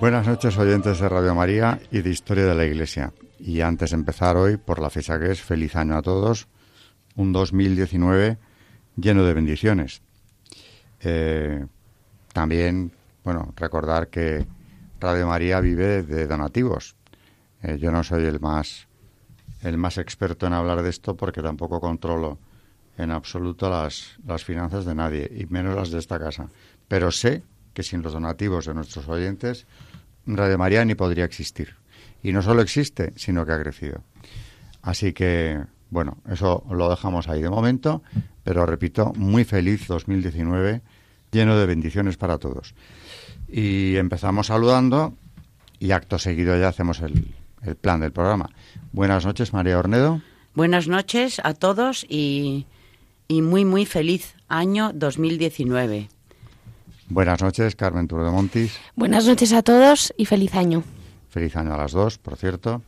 Buenas noches oyentes de Radio María y de Historia de la Iglesia. Y antes de empezar hoy, por la fecha que es, feliz año a todos, un 2019 lleno de bendiciones. Eh, también, bueno, recordar que Radio María vive de donativos. Eh, yo no soy el más, el más experto en hablar de esto porque tampoco controlo en absoluto las, las finanzas de nadie, y menos las de esta casa. Pero sé que sin los donativos de nuestros oyentes Radio María ni podría existir. Y no solo existe, sino que ha crecido. Así que, bueno, eso lo dejamos ahí de momento, pero repito, muy feliz 2019, lleno de bendiciones para todos. Y empezamos saludando y acto seguido ya hacemos el, el plan del programa. Buenas noches, María Ornedo. Buenas noches a todos y, y muy, muy feliz año 2019. Buenas noches, Carmen de Montis. Buenas noches a todos y feliz año. Feliz año a las dos, por cierto.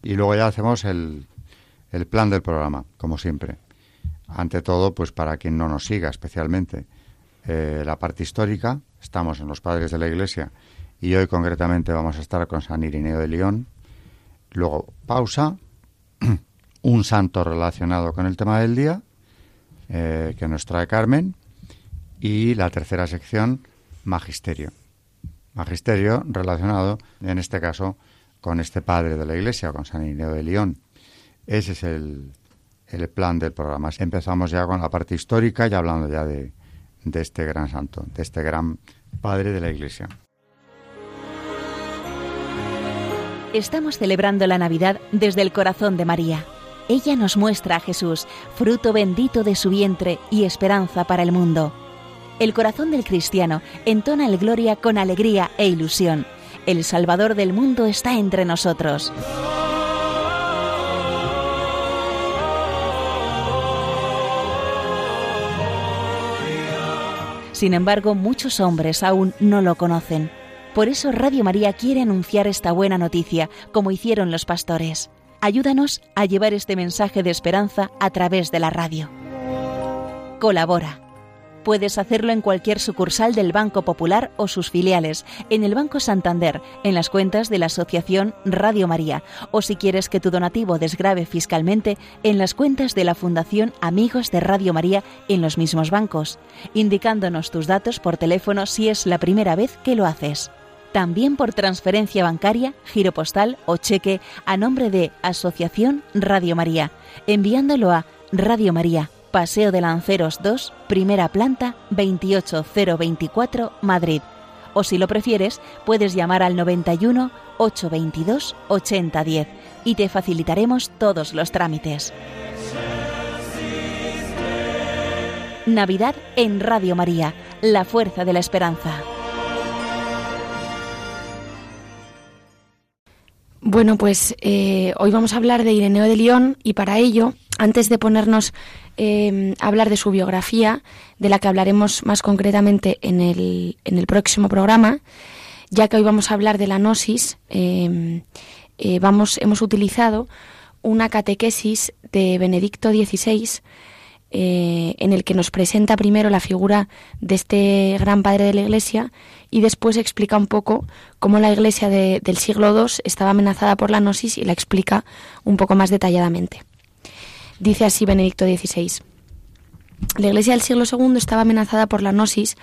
Y luego ya hacemos el, el plan del programa, como siempre. Ante todo, pues para quien no nos siga especialmente, eh, la parte histórica. Estamos en los Padres de la Iglesia y hoy concretamente vamos a estar con San Irineo de León. Luego, pausa, un santo relacionado con el tema del día eh, que nos trae Carmen y la tercera sección, magisterio. Magisterio relacionado, en este caso, con este padre de la Iglesia, con San Irineo de León. Ese es el, el plan del programa. Empezamos ya con la parte histórica y hablando ya de, de este gran santo, de este gran padre de la Iglesia. Estamos celebrando la Navidad desde el corazón de María. Ella nos muestra a Jesús, fruto bendito de su vientre y esperanza para el mundo. El corazón del cristiano entona el gloria con alegría e ilusión. El Salvador del mundo está entre nosotros. Sin embargo, muchos hombres aún no lo conocen. Por eso Radio María quiere anunciar esta buena noticia, como hicieron los pastores. Ayúdanos a llevar este mensaje de esperanza a través de la radio. Colabora Puedes hacerlo en cualquier sucursal del Banco Popular o sus filiales, en el Banco Santander, en las cuentas de la Asociación Radio María, o si quieres que tu donativo desgrave fiscalmente, en las cuentas de la Fundación Amigos de Radio María en los mismos bancos, indicándonos tus datos por teléfono si es la primera vez que lo haces. También por transferencia bancaria, giro postal o cheque a nombre de Asociación Radio María, enviándolo a Radio María Paseo de Lanceros 2, primera planta, 28024, Madrid. O si lo prefieres, puedes llamar al 91 822 8010 y te facilitaremos todos los trámites. Navidad en Radio María, la fuerza de la esperanza. Bueno, pues eh, hoy vamos a hablar de Ireneo de León y para ello, antes de ponernos eh, a hablar de su biografía, de la que hablaremos más concretamente en el, en el próximo programa, ya que hoy vamos a hablar de la gnosis, eh, vamos, hemos utilizado una catequesis de Benedicto XVI en el que nos presenta primero la figura de este gran padre de la Iglesia y después explica un poco cómo la iglesia del siglo II estaba amenazada por la gnosis y la explica un poco más detalladamente. Dice así Benedicto XVI. La iglesia del siglo II estaba amenazada por la gnosis,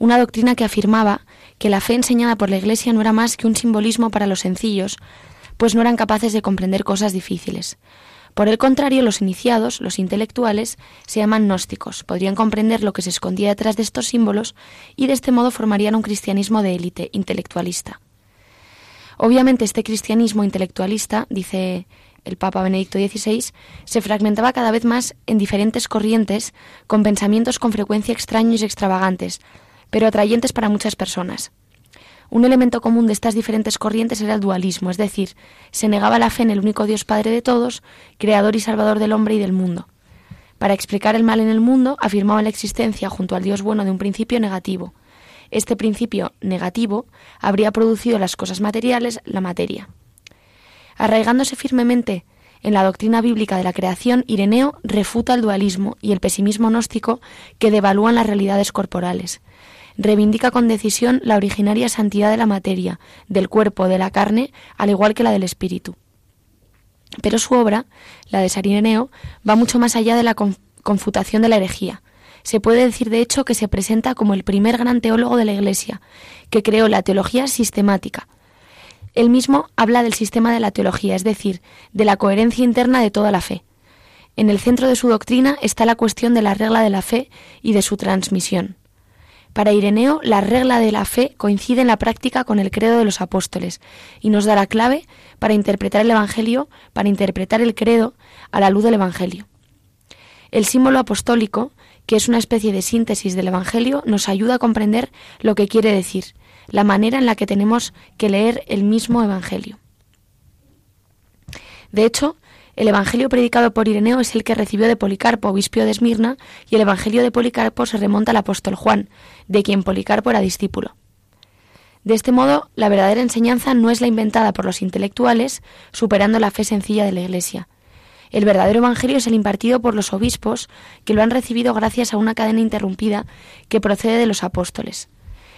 una doctrina que afirmaba que la fe enseñada por la iglesia no era más que un simbolismo para los sencillos, pues no eran capaces de comprender cosas difíciles. Por el contrario, los iniciados, los intelectuales, se llaman gnósticos, podrían comprender lo que se escondía detrás de estos símbolos y de este modo formarían un cristianismo de élite, intelectualista. Obviamente este cristianismo intelectualista, dice el Papa Benedicto XVI, se fragmentaba cada vez más en diferentes corrientes con pensamientos con frecuencia extraños y extravagantes, pero atrayentes para muchas personas. Un elemento común de estas diferentes corrientes era el dualismo, es decir, se negaba la fe en el único Dios Padre de todos, creador y salvador del hombre y del mundo. Para explicar el mal en el mundo, afirmaban la existencia junto al Dios bueno de un principio negativo. Este principio negativo habría producido las cosas materiales, la materia. Arraigándose firmemente en la doctrina bíblica de la creación, Ireneo refuta el dualismo y el pesimismo gnóstico que devalúan las realidades corporales reivindica con decisión la originaria santidad de la materia, del cuerpo, de la carne, al igual que la del espíritu. Pero su obra, la de Sarineo, va mucho más allá de la confutación de la herejía. Se puede decir, de hecho, que se presenta como el primer gran teólogo de la Iglesia, que creó la teología sistemática. Él mismo habla del sistema de la teología, es decir, de la coherencia interna de toda la fe. En el centro de su doctrina está la cuestión de la regla de la fe y de su transmisión. Para Ireneo, la regla de la fe coincide en la práctica con el credo de los apóstoles y nos da la clave para interpretar el Evangelio, para interpretar el credo a la luz del Evangelio. El símbolo apostólico, que es una especie de síntesis del Evangelio, nos ayuda a comprender lo que quiere decir, la manera en la que tenemos que leer el mismo Evangelio. De hecho, el Evangelio predicado por Ireneo es el que recibió de Policarpo, obispo de Esmirna, y el Evangelio de Policarpo se remonta al apóstol Juan, de quien Policarpo era discípulo. De este modo, la verdadera enseñanza no es la inventada por los intelectuales, superando la fe sencilla de la Iglesia. El verdadero Evangelio es el impartido por los obispos, que lo han recibido gracias a una cadena interrumpida que procede de los apóstoles.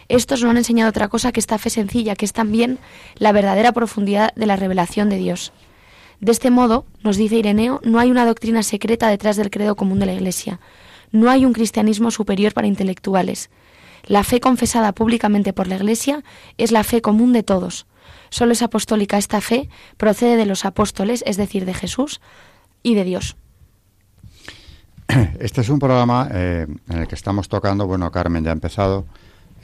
Estos no han enseñado otra cosa que esta fe sencilla, que es también la verdadera profundidad de la revelación de Dios. De este modo, nos dice Ireneo, no hay una doctrina secreta detrás del credo común de la Iglesia. No hay un cristianismo superior para intelectuales. La fe confesada públicamente por la Iglesia es la fe común de todos. Solo es apostólica esta fe, procede de los apóstoles, es decir, de Jesús y de Dios. Este es un programa eh, en el que estamos tocando, bueno, Carmen ya ha empezado,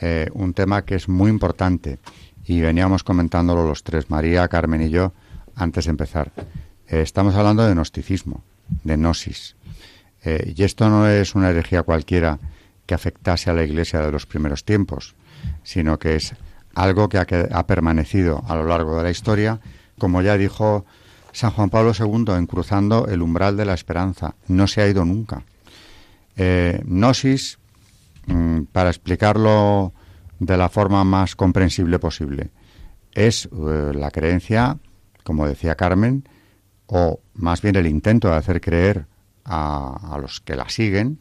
eh, un tema que es muy importante y veníamos comentándolo los tres, María, Carmen y yo, antes de empezar. Eh, estamos hablando de gnosticismo, de gnosis. Eh, y esto no es una herejía cualquiera que afectase a la Iglesia de los primeros tiempos, sino que es algo que ha, permanecido a lo largo de la historia, como ya dijo San Juan Pablo II en Cruzando el umbral de la esperanza. No se ha ido nunca. Eh, gnosis, mm, para explicarlo de la forma más comprensible posible, es la creencia como decía Carmen, o más bien el intento de hacer creer a, los que la siguen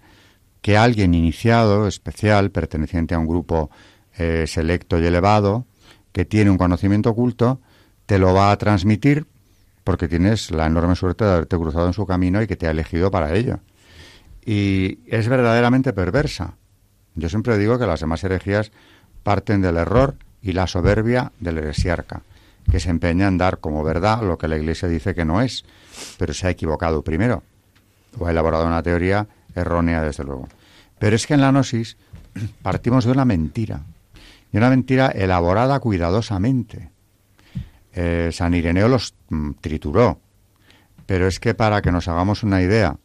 que alguien iniciado, especial, perteneciente a un grupo eh, selecto y elevado, que tiene un conocimiento oculto, te lo va a transmitir porque tienes la enorme suerte de haberte cruzado en su camino y que te ha elegido para ello. Y es verdaderamente perversa. Yo siempre digo que las demás herejías parten del error y la soberbia del heresiarca que se empeña en dar como verdad lo que la Iglesia dice que no es, pero se ha equivocado primero, o ha elaborado una teoría errónea, desde luego. Pero es que en la gnosis partimos de una mentira, y una mentira elaborada cuidadosamente. Eh, San Ireneo los mm, trituró, pero es que para que nos hagamos una idea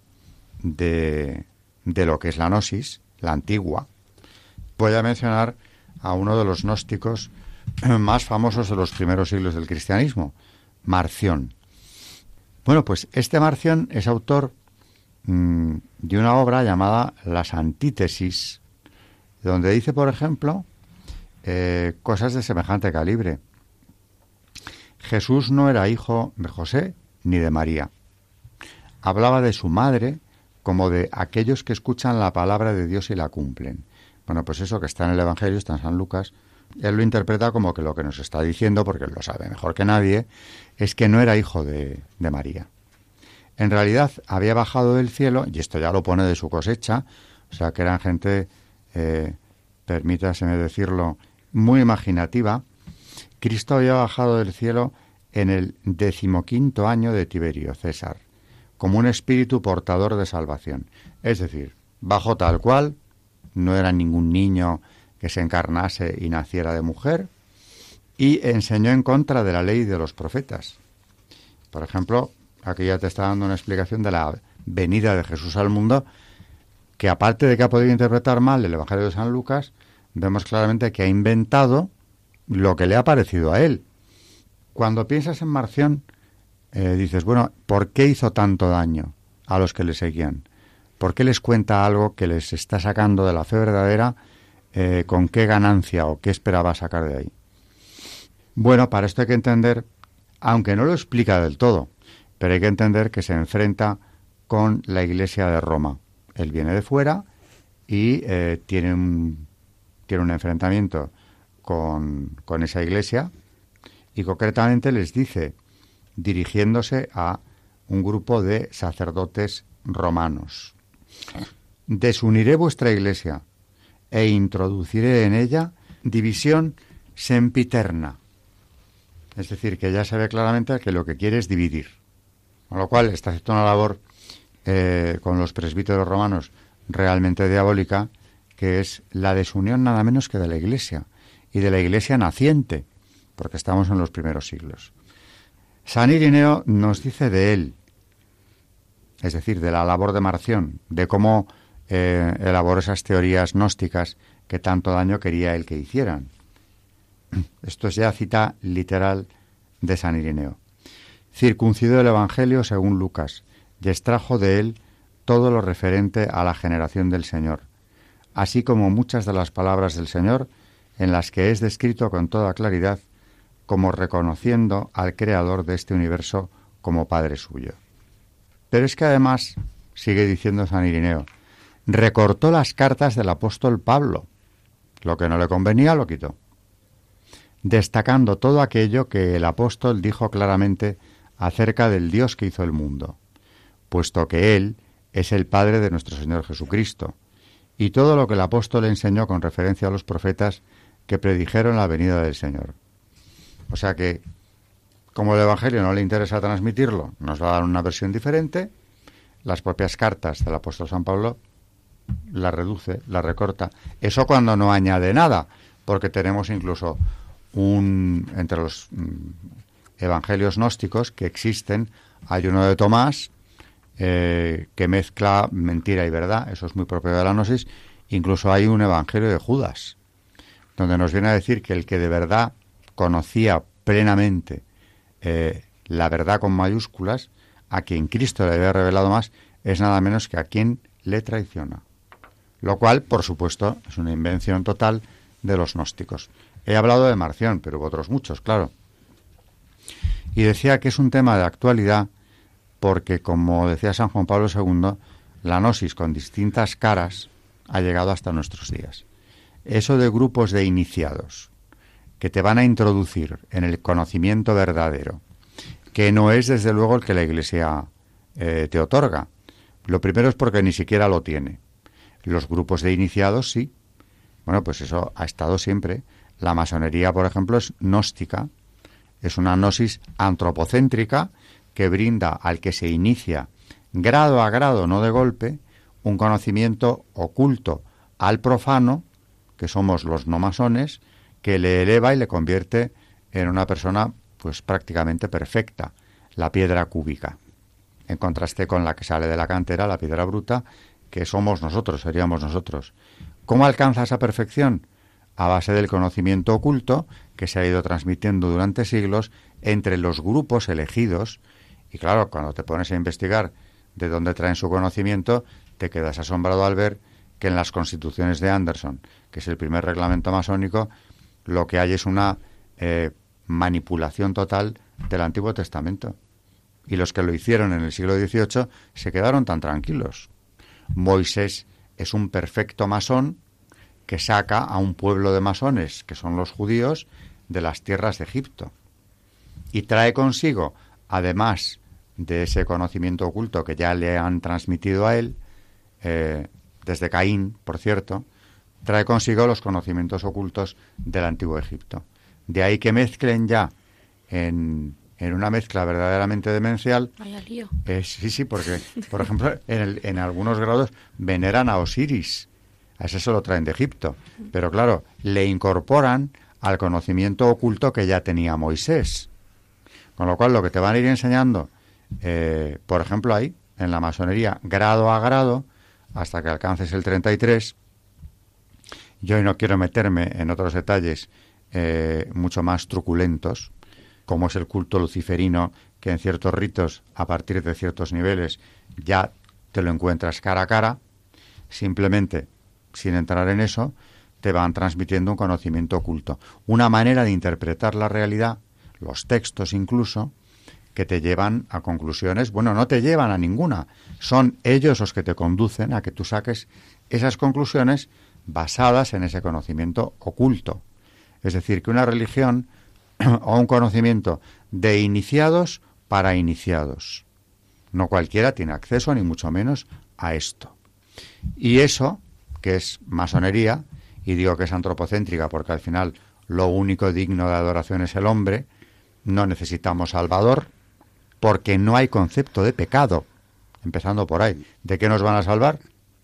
de, de lo que es la gnosis, la antigua, voy a mencionar a uno de los gnósticos más famosos de los primeros siglos del cristianismo, Marción. Bueno, pues este Marción es autor mm, de una obra llamada Las Antítesis, donde dice, por ejemplo, eh, cosas de semejante calibre. Jesús no era hijo de José ni de María. Hablaba de su madre como de aquellos que escuchan la palabra de Dios y la cumplen. Bueno, pues eso que está en el Evangelio, está en San Lucas, él lo interpreta como que lo que nos está diciendo, porque él lo sabe mejor que nadie, es que no era hijo de, María. En realidad había bajado del cielo, y esto ya lo pone de su cosecha, o sea que eran gente, eh, permítaseme decirlo, muy imaginativa. Cristo había bajado del cielo en el decimoquinto año de Tiberio César, como un espíritu portador de salvación. Es decir, bajó tal cual, no era ningún niño que se encarnase y naciera de mujer, y enseñó en contra de la ley de los profetas. Por ejemplo, aquí ya te está dando una explicación de la venida de Jesús al mundo, que aparte de que ha podido interpretar mal el Evangelio de San Lucas, vemos claramente que ha inventado lo que le ha parecido a él. Cuando piensas en Marción, eh, dices, bueno, ¿por qué hizo tanto daño a los que le seguían? ¿Por qué les cuenta algo que les está sacando de la fe verdadera? Eh, ¿Con qué ganancia o qué esperaba sacar de ahí? Bueno, para esto hay que entender, aunque no lo explica del todo, pero hay que entender que se enfrenta con la Iglesia de Roma. Él viene de fuera y eh, tiene, un, tiene un enfrentamiento con, con esa Iglesia y concretamente les dice dirigiéndose a un grupo de sacerdotes romanos. Desuniré vuestra iglesia e introduciré en ella división sempiterna. Es decir, que ya se ve claramente que lo que quiere es dividir. Con lo cual está haciendo una labor eh, con los presbíteros romanos realmente diabólica, que es la desunión nada menos que de la iglesia y de la iglesia naciente, porque estamos en los primeros siglos. San Irineo nos dice de él, es decir, de la labor de Marción, de cómo eh, elaboró esas teorías gnósticas que tanto daño quería él que hicieran. Esto es ya cita literal de San Irineo. Circuncidó el Evangelio según Lucas y extrajo de él todo lo referente a la generación del Señor, así como muchas de las palabras del Señor en las que es descrito con toda claridad como reconociendo al creador de este universo como Padre suyo. Pero es que además, sigue diciendo San Irineo, recortó las cartas del apóstol Pablo. Lo que no le convenía lo quitó, destacando todo aquello que el apóstol dijo claramente acerca del Dios que hizo el mundo, puesto que Él es el Padre de nuestro Señor Jesucristo, y todo lo que el apóstol enseñó con referencia a los profetas que predijeron la venida del Señor. O sea que, como el Evangelio no le interesa transmitirlo, nos va a dar una versión diferente. Las propias cartas del apóstol San Pablo la reduce, la recorta. Eso cuando no añade nada, porque tenemos incluso un entre los mm, evangelios gnósticos que existen, hay uno de Tomás eh, que mezcla mentira y verdad, eso es muy propio de la gnosis, incluso hay un evangelio de Judas, donde nos viene a decir que el que de verdad conocía plenamente eh, la verdad con mayúsculas, a quien Cristo le había revelado más, es nada menos que a quien le traiciona. Lo cual, por supuesto, es una invención total de los gnósticos. He hablado de Marción, pero hubo otros muchos, claro. Y decía que es un tema de actualidad porque, como decía San Juan Pablo II, la gnosis con distintas caras ha llegado hasta nuestros días. Eso de grupos de iniciados, que te van a introducir en el conocimiento verdadero, que no es desde luego el que la Iglesia eh, te otorga. Lo primero es porque ni siquiera lo tiene. Los grupos de iniciados sí. Bueno, pues eso ha estado siempre. La masonería, por ejemplo, es gnóstica. Es una gnosis antropocéntrica que brinda al que se inicia grado a grado, no de golpe, un conocimiento oculto al profano, que somos los no masones, que le eleva y le convierte en una persona pues prácticamente perfecta, la piedra cúbica, en contraste con la que sale de la cantera, la piedra bruta, que somos nosotros, seríamos nosotros. ¿Cómo alcanza esa perfección? A base del conocimiento oculto que se ha ido transmitiendo durante siglos entre los grupos elegidos. Y claro, cuando te pones a investigar de dónde traen su conocimiento, te quedas asombrado al ver que en las constituciones de Anderson, que es el primer reglamento masónico, lo que hay es una eh, manipulación total del Antiguo Testamento. Y los que lo hicieron en el siglo XVIII se quedaron tan tranquilos. Moisés es un perfecto masón que saca a un pueblo de masones, que son los judíos, de las tierras de Egipto. Y trae consigo, además de ese conocimiento oculto que ya le han transmitido a él, eh, desde Caín, por cierto, trae consigo los conocimientos ocultos del antiguo Egipto. De ahí que mezclen ya en, una mezcla verdaderamente demencial. Eh, sí, sí, porque, por ejemplo, en, en, algunos grados veneran a Osiris. A ese se lo traen de Egipto. Pero claro, le incorporan al conocimiento oculto que ya tenía Moisés. Con lo cual, lo que te van a ir enseñando, eh, por ejemplo, ahí, en la masonería, grado a grado, hasta que alcances el 33, yo no quiero meterme en otros detalles eh, mucho más truculentos, como es el culto luciferino, que en ciertos ritos, a partir de ciertos niveles, ya te lo encuentras cara a cara, simplemente, sin entrar en eso, te van transmitiendo un conocimiento oculto, una manera de interpretar la realidad, los textos incluso, que te llevan a conclusiones, bueno, no te llevan a ninguna, son ellos los que te conducen a que tú saques esas conclusiones basadas en ese conocimiento oculto. Es decir, que una religión o un conocimiento de iniciados para iniciados. No cualquiera tiene acceso, ni mucho menos, a esto. Y eso, que es masonería, y digo que es antropocéntrica porque al final lo único digno de adoración es el hombre, no necesitamos Salvador, porque no hay concepto de pecado, empezando por ahí. ¿De qué nos van a salvar?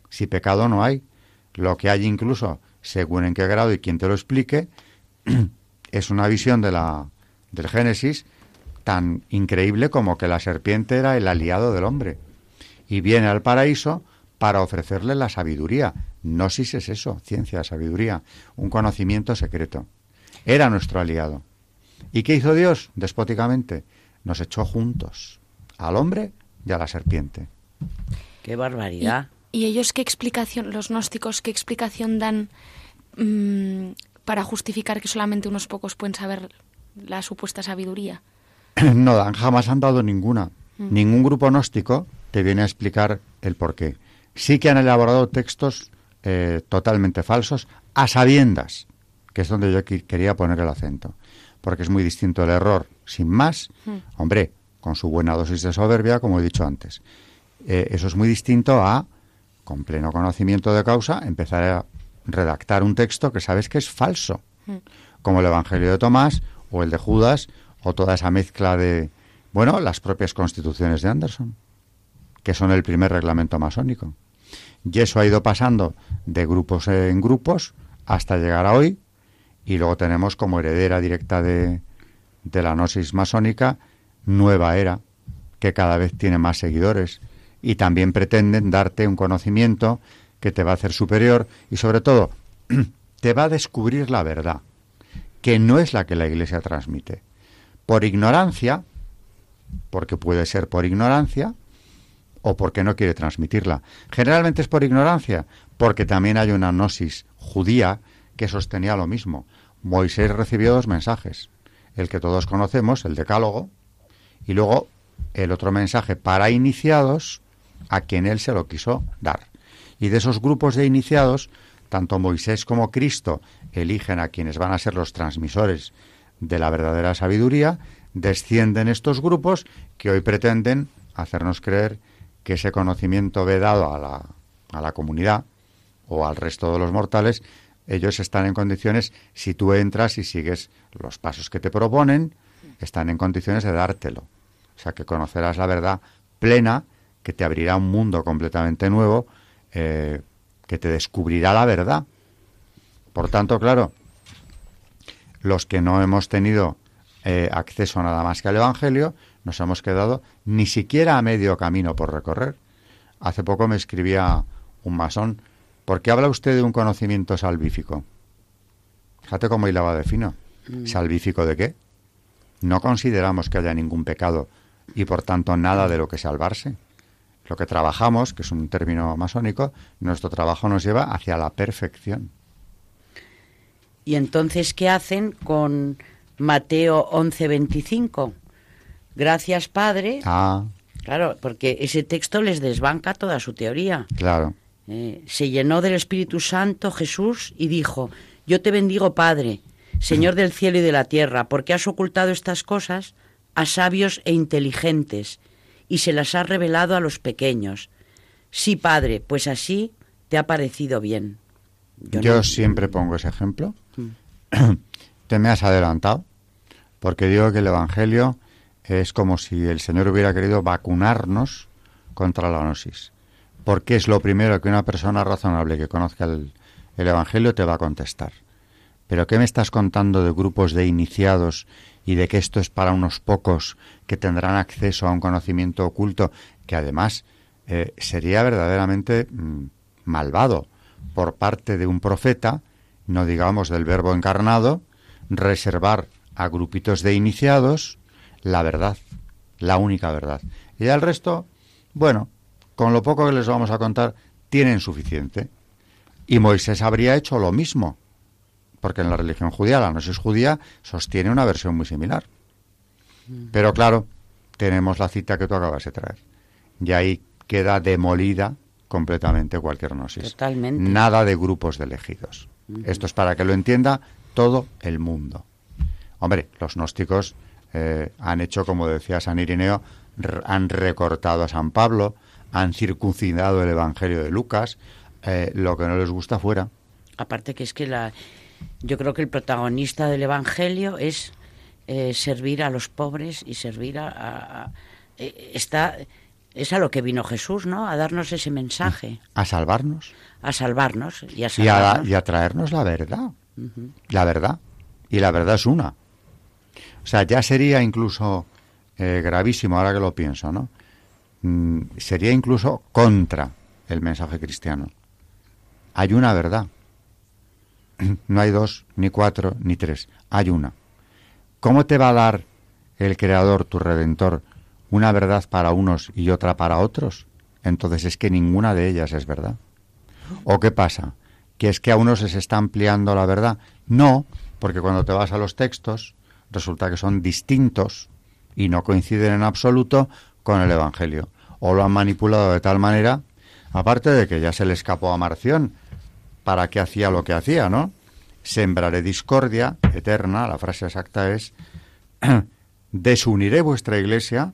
Si pecado no hay. Lo que hay incluso, según en qué grado y quien te lo explique, es una visión de la, del Génesis tan increíble como que la serpiente era el aliado del hombre y viene al paraíso para ofrecerle la sabiduría. Gnosis es eso, ciencia, sabiduría, un conocimiento secreto. Era nuestro aliado. ¿Y qué hizo Dios? Despóticamente. Nos echó juntos, al hombre y a la serpiente. ¡Qué barbaridad! ¿Y, ellos qué explicación, los gnósticos, qué explicación dan mm, para justificar que solamente unos pocos pueden saber la supuesta sabiduría? no dan, jamás han dado ninguna. Mm. Ningún grupo gnóstico te viene a explicar el porqué. Sí que han elaborado textos eh, totalmente falsos, a sabiendas, que es donde yo quería poner el acento, porque es muy distinto el error sin más, mm. hombre, con su buena dosis de soberbia, como he dicho antes. Eh, eso es muy distinto a, con pleno conocimiento de causa, empezar a redactar un texto que sabes que es falso, mm. como el Evangelio de Tomás o el de Judas o toda esa mezcla de, bueno, las propias constituciones de Anderson, que son el primer reglamento masónico. Y eso ha ido pasando de grupos en grupos hasta llegar a hoy, y luego tenemos como heredera directa de, de la gnosis masónica Nueva Era, que cada vez tiene más seguidores y también pretenden darte un conocimiento que te va a hacer superior y sobre todo te va a descubrir la verdad, que no es la que la Iglesia transmite por ignorancia, porque puede ser por ignorancia, o porque no quiere transmitirla. Generalmente es por ignorancia, porque también hay una gnosis judía que sostenía lo mismo. Moisés recibió dos mensajes, el que todos conocemos, el decálogo, y luego el otro mensaje para iniciados, a quien él se lo quiso dar. Y de esos grupos de iniciados, tanto Moisés como Cristo eligen a quienes van a ser los transmisores de la verdadera sabiduría, descienden estos grupos que hoy pretenden hacernos creer que ese conocimiento vedado a la, a la comunidad o al resto de los mortales, ellos están en condiciones, si tú entras y sigues los pasos que te proponen, están en condiciones de dártelo. O sea, que conocerás la verdad plena, que te abrirá un mundo completamente nuevo, eh, que te descubrirá la verdad. Por tanto, claro, los que no hemos tenido eh, acceso nada más que al Evangelio, nos hemos quedado ni siquiera a medio camino por recorrer. Hace poco me escribía un masón, ¿por qué habla usted de un conocimiento salvífico? Fíjate cómo hilaba de fino. Mm. ¿Salvífico de qué? No consideramos que haya ningún pecado y por tanto nada de lo que salvarse. Lo que trabajamos, que es un término masónico, nuestro trabajo nos lleva hacia la perfección. ¿Y entonces qué hacen con Mateo 11:25? Gracias, Padre. Ah. Claro, porque ese texto les desbanca toda su teoría. Claro. Eh, se llenó del Espíritu Santo Jesús y dijo, yo te bendigo, Padre, Señor del cielo y de la tierra, porque has ocultado estas cosas a sabios e inteligentes y se las has revelado a los pequeños. Sí, Padre, pues así te ha parecido bien. Yo, siempre pongo ese ejemplo. Mm. Te me has adelantado, porque digo que el Evangelio es como si el Señor hubiera querido vacunarnos contra la gnosis. Porque es lo primero que una persona razonable que conozca el, el Evangelio te va a contestar. Pero ¿qué me estás contando de grupos de iniciados y de que esto es para unos pocos que tendrán acceso a un conocimiento oculto que además eh, sería verdaderamente mm, malvado por parte de un profeta, no digamos del verbo encarnado, reservar a grupitos de iniciados la verdad, la única verdad. Y al resto, bueno, con lo poco que les vamos a contar, tienen suficiente. Y Moisés habría hecho lo mismo, porque en la religión judía, la gnosis judía, sostiene una versión muy similar. Mm. Pero claro, tenemos la cita que tú acabas de traer. Y ahí queda demolida completamente cualquier gnosis. Totalmente. Nada de grupos de elegidos. Esto es para que lo entienda todo el mundo. Hombre, los gnósticos eh, han hecho, como decía San Irineo, han recortado a San Pablo, han circuncidado el Evangelio de Lucas, eh, lo que no les gusta fuera. Aparte que es que la, yo creo que el protagonista del Evangelio es eh, servir a los pobres y servir a, está es a lo que vino Jesús, ¿no? A darnos ese mensaje. A salvarnos. A salvarnos y a salvarnos. Y a, traernos la verdad. La verdad. Y la verdad es una. O sea, ya sería incluso eh, gravísimo, ahora que lo pienso, ¿no? Mm, sería incluso contra el mensaje cristiano. Hay una verdad. No hay dos, ni cuatro, ni tres. Hay una. ¿Cómo te va a dar el Creador, tu Redentor, una verdad para unos y otra para otros? Entonces es que ninguna de ellas es verdad. ¿O qué pasa? ¿Que es que a unos se está ampliando la verdad? No, porque cuando te vas a los textos, resulta que son distintos y no coinciden en absoluto con el Evangelio. O lo han manipulado de tal manera, aparte de que ya se le escapó a Marción, para qué hacía lo que hacía, ¿no? Sembraré discordia eterna, la frase exacta es, desuniré vuestra iglesia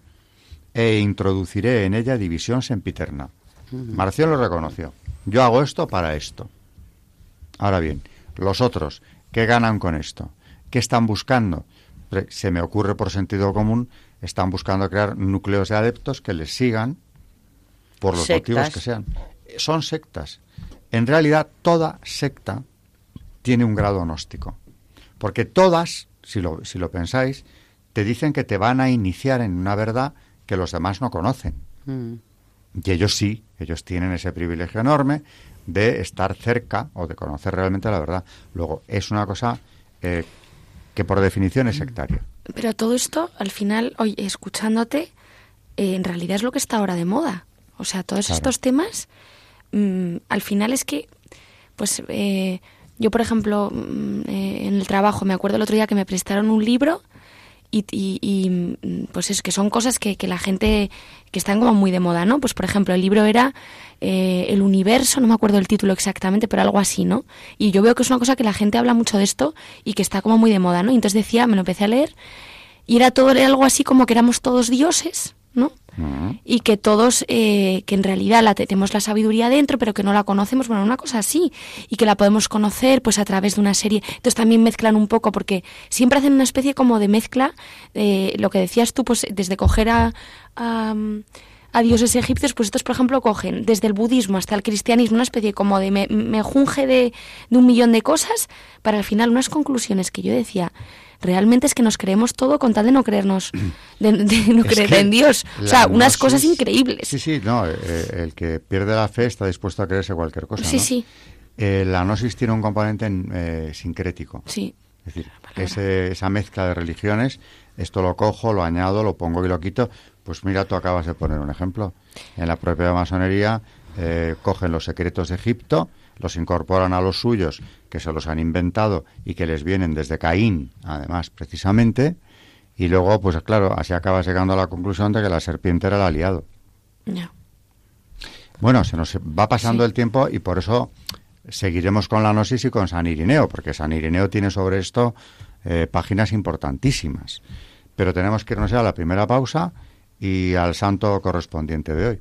e introduciré en ella división sempiterna. Marción lo reconoció. Yo hago esto para esto. Ahora bien, los otros, ¿qué ganan con esto? ¿Qué están buscando? se me ocurre por sentido común, están buscando crear núcleos de adeptos que les sigan por los motivos que sean. Son sectas. En realidad, toda secta tiene un grado gnóstico. Porque todas, si lo, si lo pensáis, te dicen que te van a iniciar en una verdad que los demás no conocen. Mm. Y ellos sí, ellos tienen ese privilegio enorme de estar cerca o de conocer realmente la verdad. Luego, es una cosa eh, que por definición es sectaria. Pero todo esto, al final, oye, escuchándote, eh, en realidad es lo que está ahora de moda. O sea, todos estos temas, mm, al final es que, pues, eh, yo, por ejemplo, mm, eh, en el trabajo, me acuerdo el otro día que me prestaron un libro y, mm, pues es que son cosas que, que, la gente que están como muy de moda, ¿no? Pues por ejemplo, el libro era eh, El universo, no me acuerdo el título exactamente, pero algo así, ¿no? Y yo veo que es una cosa que la gente habla mucho de esto y que está como muy de moda, ¿no? Y entonces decía, me lo empecé a leer y era todo algo así como que éramos todos dioses, ¿no? Y que todos, eh, que en realidad la tenemos la sabiduría dentro, pero que no la conocemos, bueno, una cosa así, y que la podemos conocer pues a través de una serie. Entonces también mezclan un poco, porque siempre hacen una especie como de mezcla, eh, lo que decías tú, pues desde coger a, a, dioses egipcios, pues estos, por ejemplo, cogen desde el budismo hasta el cristianismo una especie como de me, me junge de, de un millón de cosas, para al final unas conclusiones que yo decía, realmente es que nos creemos todo con tal de no creernos, de, no creer en Dios. O sea, unas cosas increíbles. Sí, sí, no, eh, eh, el que pierde la fe está dispuesto a creerse cualquier cosa. Sí, sí. Eh, la gnosis tiene un componente sincrético. Sí. Es decir, esa mezcla de religiones, esto lo cojo, lo añado, lo pongo y lo quito. Pues mira, tú acabas de poner un ejemplo. En la propia masonería cogen los secretos de Egipto, los incorporan a los suyos, que se los han inventado y que les vienen desde Caín, además, precisamente, y luego, pues claro, así acaba llegando a la conclusión de que la serpiente era el aliado. Bueno, se nos va pasando el tiempo y por eso seguiremos con la Gnosis y con San Irineo, porque San Irineo tiene sobre esto eh, páginas importantísimas. Pero tenemos que irnos a la primera pausa y al santo correspondiente de hoy.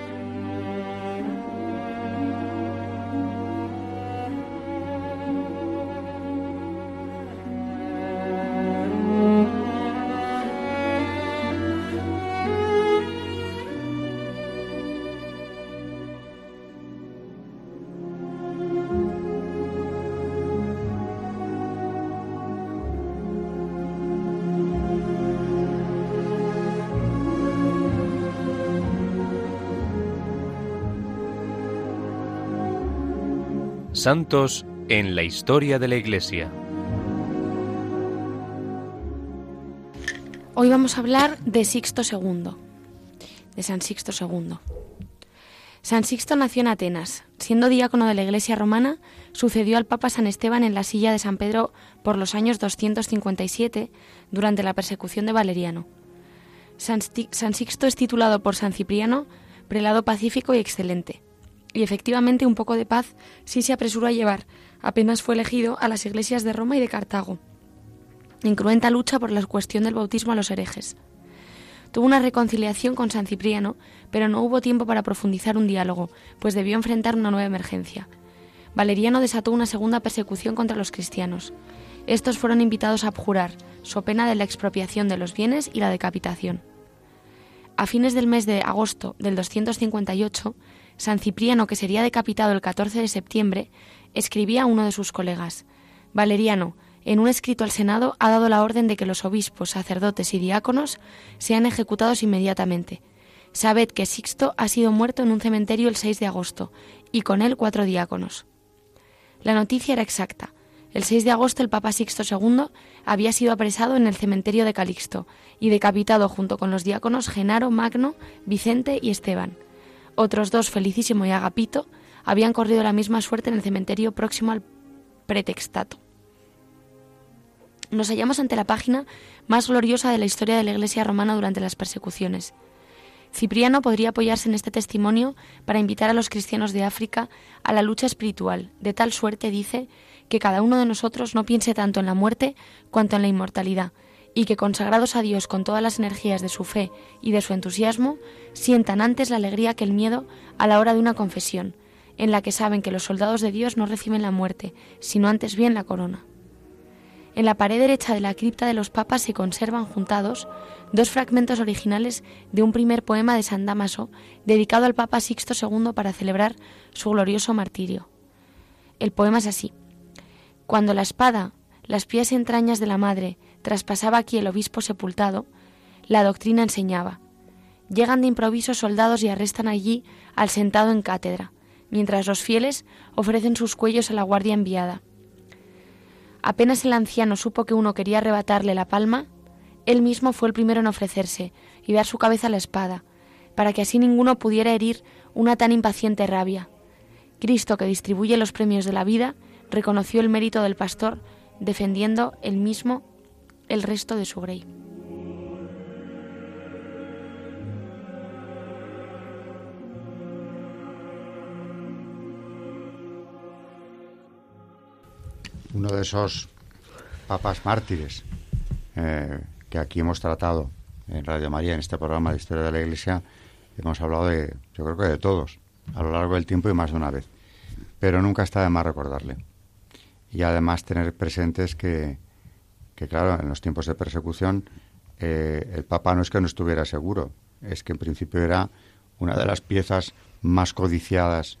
Santos en la historia de la Iglesia. Hoy vamos a hablar de Sixto II, de San Sixto II. San Sixto nació en Atenas. Siendo diácono de la Iglesia romana, sucedió al Papa San Esteban en la silla de San Pedro por los años 257 durante la persecución de Valeriano. San, Sixto es titulado por San Cipriano prelado pacífico y excelente. Y efectivamente un poco de paz sí se apresuró a llevar, apenas fue elegido, a las iglesias de Roma y de Cartago, en cruenta lucha por la cuestión del bautismo a los herejes. Tuvo una reconciliación con San Cipriano, pero no hubo tiempo para profundizar un diálogo, pues debió enfrentar una nueva emergencia. Valeriano desató una segunda persecución contra los cristianos. Estos fueron invitados a abjurar, so pena de la expropiación de los bienes y la decapitación. A fines del mes de agosto del 258, San Cipriano, que sería decapitado el 14 de septiembre, escribía a uno de sus colegas, Valeriano, en un escrito al Senado ha dado la orden de que los obispos, sacerdotes y diáconos sean ejecutados inmediatamente. Sabed que Sixto ha sido muerto en un cementerio el 6 de agosto, y con él cuatro diáconos. La noticia era exacta. El 6 de agosto el Papa Sixto II había sido apresado en el cementerio de Calixto y decapitado junto con los diáconos Genaro, Magno, Vicente y Esteban. Otros dos, Felicísimo y Agapito, habían corrido la misma suerte en el cementerio próximo al pretextato. Nos hallamos ante la página más gloriosa de la historia de la Iglesia romana durante las persecuciones. Cipriano podría apoyarse en este testimonio para invitar a los cristianos de África a la lucha espiritual, de tal suerte, dice, que cada uno de nosotros no piense tanto en la muerte cuanto en la inmortalidad, y que consagrados a Dios con todas las energías de su fe y de su entusiasmo, sientan antes la alegría que el miedo a la hora de una confesión, en la que saben que los soldados de Dios no reciben la muerte, sino antes bien la corona. En la pared derecha de la cripta de los papas se conservan juntados dos fragmentos originales de un primer poema de San Damaso dedicado al Papa Sixto II para celebrar su glorioso martirio. El poema es así. Cuando la espada, las pies entrañas de la madre, traspasaba aquí el obispo sepultado, la doctrina enseñaba. Llegan de improviso soldados y arrestan allí al sentado en cátedra, mientras los fieles ofrecen sus cuellos a la guardia enviada. Apenas el anciano supo que uno quería arrebatarle la palma, él mismo fue el primero en ofrecerse y dar su cabeza a la espada, para que así ninguno pudiera herir una tan impaciente rabia. Cristo, que distribuye los premios de la vida, reconoció el mérito del pastor, defendiendo él mismo el resto de su grey. Uno de esos papas mártires eh, que aquí hemos tratado en Radio María, en este programa de Historia de la Iglesia, hemos hablado de, yo creo que de todos, a lo largo del tiempo y más de una vez. Pero nunca está de más recordarle y además tener presentes que, que claro, en los tiempos de persecución eh, el Papa no es que no estuviera seguro, es que en principio era una de las piezas más codiciadas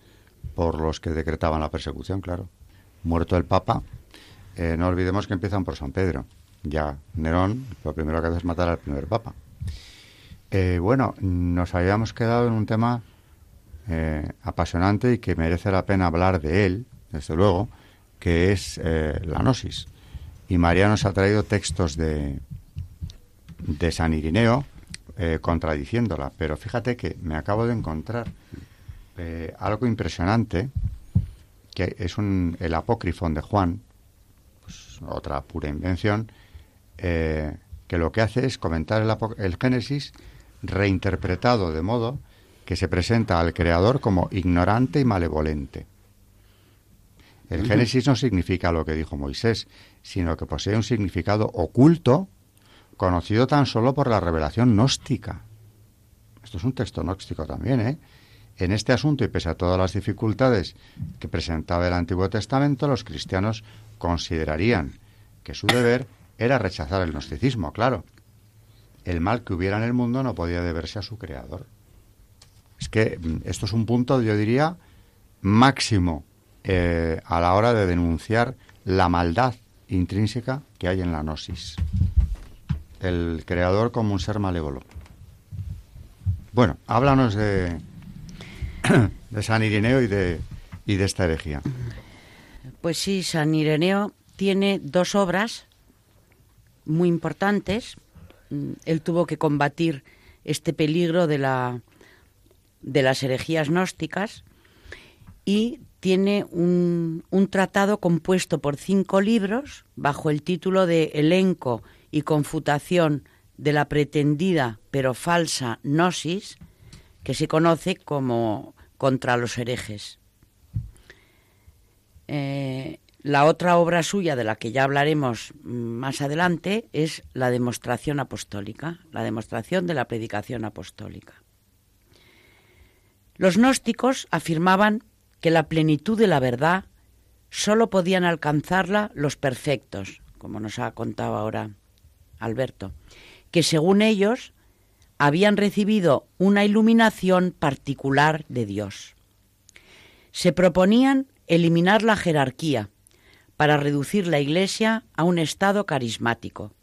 por los que decretaban la persecución, claro. Muerto el Papa, eh, no olvidemos que empiezan por San Pedro. Ya Nerón, lo primero que hace es matar al primer Papa. Eh, bueno, nos habíamos quedado en un tema apasionante y que merece la pena hablar de él, desde luego, que es eh, la gnosis. Y María nos ha traído textos de, de San Irineo eh, contradiciéndola. Pero fíjate que me acabo de encontrar eh, algo impresionante, que es un, el apócrifon de Juan, pues, otra pura invención, que lo que hace es comentar el, el Génesis reinterpretado de modo que se presenta al Creador como ignorante y malevolente. El Génesis no significa lo que dijo Moisés, sino que posee un significado oculto, conocido tan solo por la revelación gnóstica. Esto es un texto gnóstico también, ¿eh? En este asunto, y pese a todas las dificultades que presentaba el Antiguo Testamento, los cristianos considerarían que su deber era rechazar el gnosticismo, claro. El mal que hubiera en el mundo no podía deberse a su creador. Es que mm, esto es un punto, yo diría, máximo eh, a la hora de denunciar la maldad intrínseca que hay en la gnosis. El creador como un ser malévolo. Bueno, háblanos de, de San Irineo y de, y de esta herejía. Pues sí, San Ireneo tiene dos obras muy importantes. Mm, él tuvo que combatir este peligro de, la, de las herejías gnósticas y tiene un, tratado compuesto por cinco libros bajo el título de Elenco y Confutación de la pretendida pero falsa gnosis, que se conoce como contra los herejes. Eh, la otra obra suya, de la que ya hablaremos más adelante, es la demostración apostólica, la demostración de la predicación apostólica. Los gnósticos afirmaban que la plenitud de la verdad sólo podían alcanzarla los perfectos, como nos ha contado ahora Alberto, que según ellos habían recibido una iluminación particular de Dios. Se proponían eliminar la jerarquía para reducir la Iglesia a un estado carismático.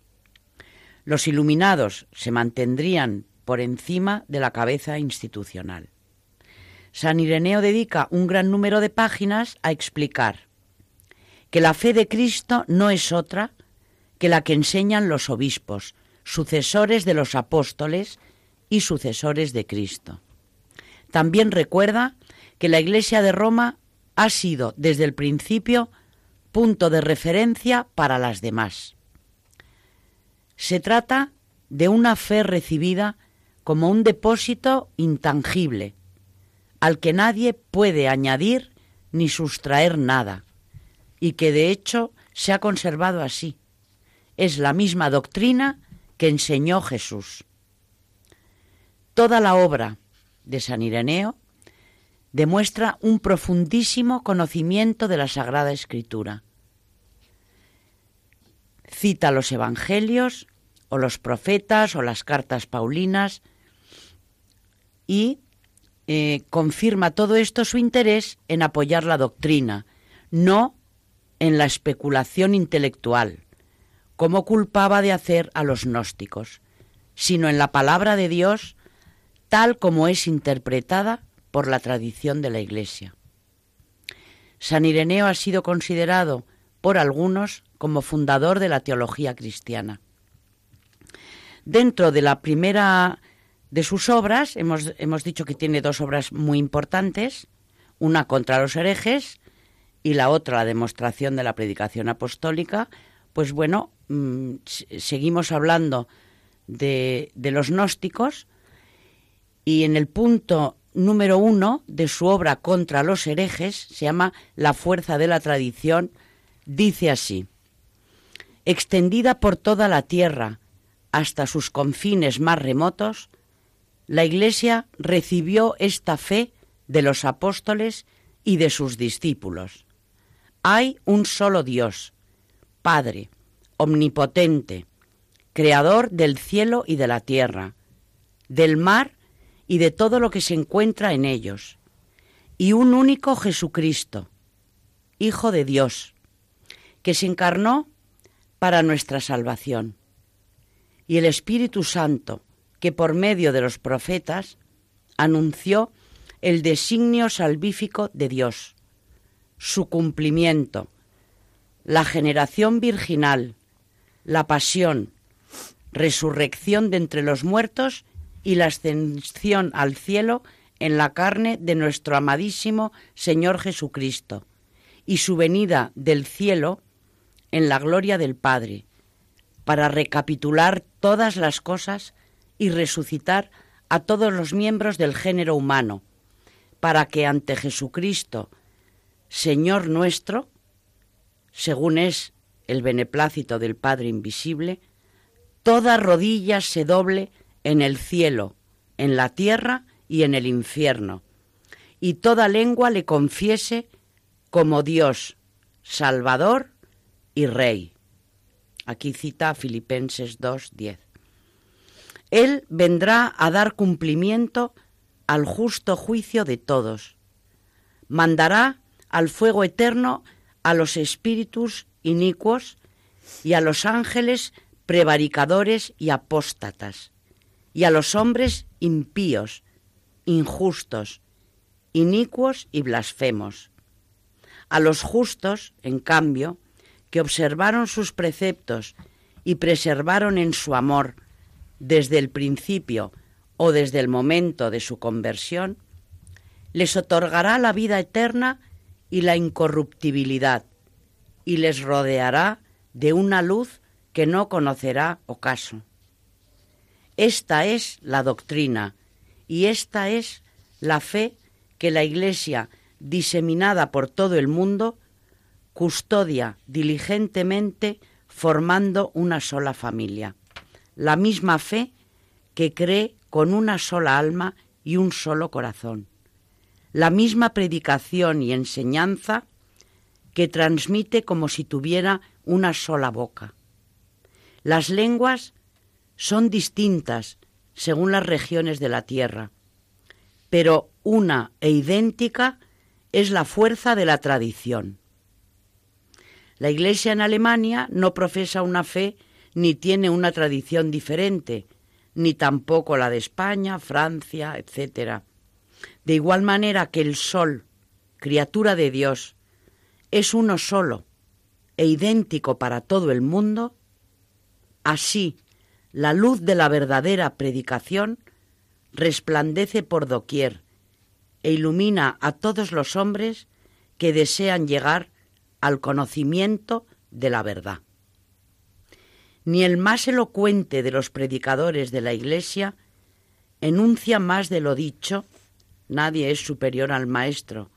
Los iluminados se mantendrían por encima de la cabeza institucional. San Ireneo dedica un gran número de páginas a explicar que la fe de Cristo no es otra que la que enseñan los obispos, sucesores de los apóstoles y sucesores de Cristo. También recuerda que la Iglesia de Roma ha sido desde el principio punto de referencia para las demás. Se trata de una fe recibida como un depósito intangible, al que nadie puede añadir ni sustraer nada, y que de hecho se ha conservado así. Es la misma doctrina que enseñó Jesús. Toda la obra de San Ireneo demuestra un profundísimo conocimiento de la Sagrada Escritura. Cita los Evangelios o los profetas o las cartas paulinas y eh, confirma todo esto su interés en apoyar la doctrina, no en la especulación intelectual, como culpaba de hacer a los gnósticos, sino en la palabra de Dios tal como es interpretada por la tradición de la Iglesia. San Ireneo ha sido considerado por algunos como fundador de la teología cristiana. Dentro de la primera de sus obras, hemos, hemos dicho que tiene dos obras muy importantes, una contra los herejes y la otra la demostración de la predicación apostólica, pues bueno, mm, seguimos hablando de, de los gnósticos y en el punto número uno de su obra contra los herejes, se llama La fuerza de la tradición, dice así, extendida por toda la tierra hasta sus confines más remotos, la Iglesia recibió esta fe de los apóstoles y de sus discípulos. Hay un solo Dios, Padre, omnipotente, creador del cielo y de la tierra, del mar y de todo lo que se encuentra en ellos, y un único Jesucristo, Hijo de Dios, que se encarnó para nuestra salvación, y el Espíritu Santo, que por medio de los profetas anunció el designio salvífico de Dios, su cumplimiento, la generación virginal, la pasión, resurrección de entre los muertos y la ascensión al cielo en la carne de nuestro amadísimo Señor Jesucristo, y su venida del cielo en la gloria del Padre, para recapitular todas las cosas y resucitar a todos los miembros del género humano, para que ante Jesucristo, Señor nuestro, según es el beneplácito del Padre invisible, toda rodilla se doble en el cielo, en la tierra y en el infierno, y toda lengua le confiese como Dios, Salvador y Rey. Aquí cita Filipenses 2.10. Él vendrá a dar cumplimiento al justo juicio de todos. Mandará al fuego eterno a los espíritus inicuos y a los ángeles prevaricadores y apóstatas y a los hombres impíos, injustos, inicuos y blasfemos. A los justos, en cambio, que observaron sus preceptos y preservaron en su amor desde el principio o desde el momento de su conversión, les otorgará la vida eterna y la incorruptibilidad, y les rodeará de una luz que no conocerá ocaso. Esta es la doctrina y esta es la fe que la Iglesia, diseminada por todo el mundo, custodia diligentemente formando una sola familia. La misma fe que cree con una sola alma y un solo corazón. La misma predicación y enseñanza que transmite como si tuviera una sola boca. Las lenguas son distintas según las regiones de la tierra, pero una e idéntica es la fuerza de la tradición. La Iglesia en Alemania no profesa una fe ni tiene una tradición diferente, ni tampoco la de España, Francia, etc. De igual manera que el Sol, criatura de Dios, es uno solo e idéntico para todo el mundo, así la luz de la verdadera predicación resplandece por doquier e ilumina a todos los hombres que desean llegar al conocimiento de la verdad. Ni el más elocuente de los predicadores de la Iglesia enuncia más de lo dicho, nadie es superior al Maestro,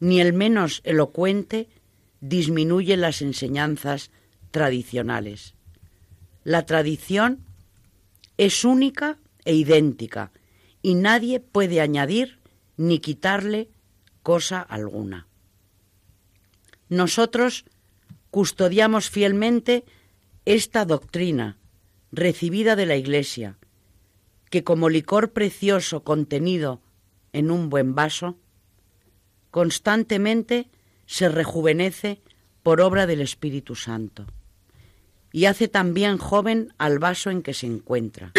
ni el menos elocuente disminuye las enseñanzas tradicionales. La tradición es única e idéntica y nadie puede añadir ni quitarle cosa alguna. Nosotros custodiamos fielmente esta doctrina recibida de la Iglesia, que como licor precioso contenido en un buen vaso, constantemente se rejuvenece por obra del Espíritu Santo y hace también joven al vaso en que se encuentra.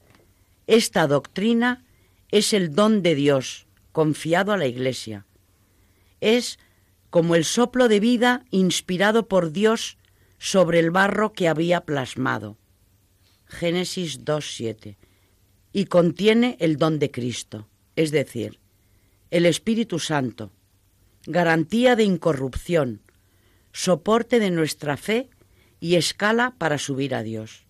Esta doctrina es el don de Dios confiado a la Iglesia. Es como el soplo de vida inspirado por Dios sobre el barro que había plasmado. Génesis 2.7. Y contiene el don de Cristo, es decir, el Espíritu Santo, garantía de incorrupción, soporte de nuestra fe y escala para subir a Dios.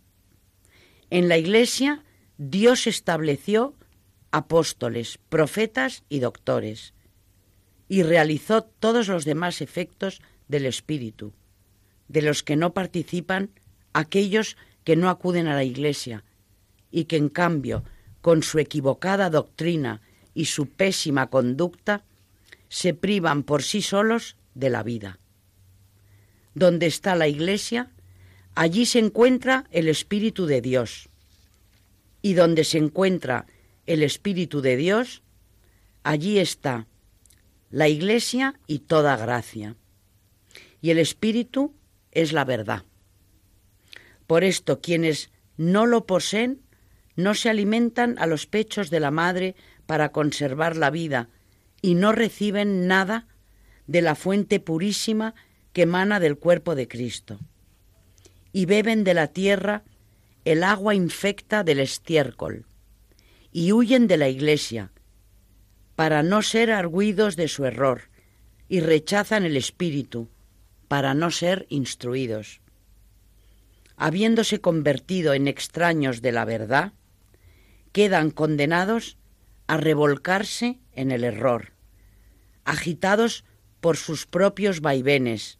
En la Iglesia Dios estableció apóstoles, profetas y doctores y realizó todos los demás efectos del Espíritu, de los que no participan aquellos que no acuden a la Iglesia y que en cambio, con su equivocada doctrina y su pésima conducta, se privan por sí solos de la vida. Donde está la Iglesia, allí se encuentra el Espíritu de Dios. Y donde se encuentra el Espíritu de Dios, allí está la Iglesia y toda gracia. Y el Espíritu es la verdad. Por esto quienes no lo poseen no se alimentan a los pechos de la madre para conservar la vida y no reciben nada de la fuente purísima que emana del cuerpo de Cristo. Y beben de la tierra el agua infecta del estiércol y huyen de la iglesia para no ser arguidos de su error, y rechazan el Espíritu, para no ser instruidos. Habiéndose convertido en extraños de la verdad, quedan condenados a revolcarse en el error, agitados por sus propios vaivenes,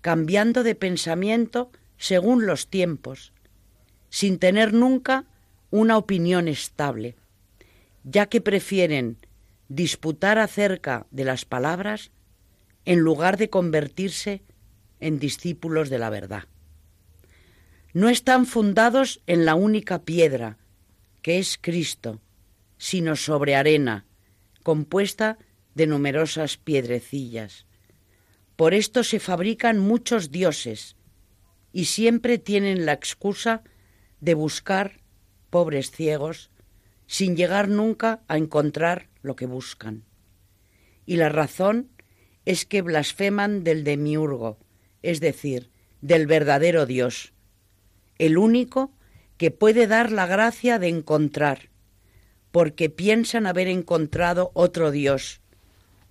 cambiando de pensamiento según los tiempos, sin tener nunca una opinión estable, ya que prefieren disputar acerca de las palabras en lugar de convertirse en discípulos de la verdad. No están fundados en la única piedra, que es Cristo, sino sobre arena, compuesta de numerosas piedrecillas. Por esto se fabrican muchos dioses y siempre tienen la excusa de buscar, pobres ciegos, sin llegar nunca a encontrar lo que buscan. Y la razón es que blasfeman del demiurgo, es decir, del verdadero Dios, el único que puede dar la gracia de encontrar, porque piensan haber encontrado otro Dios,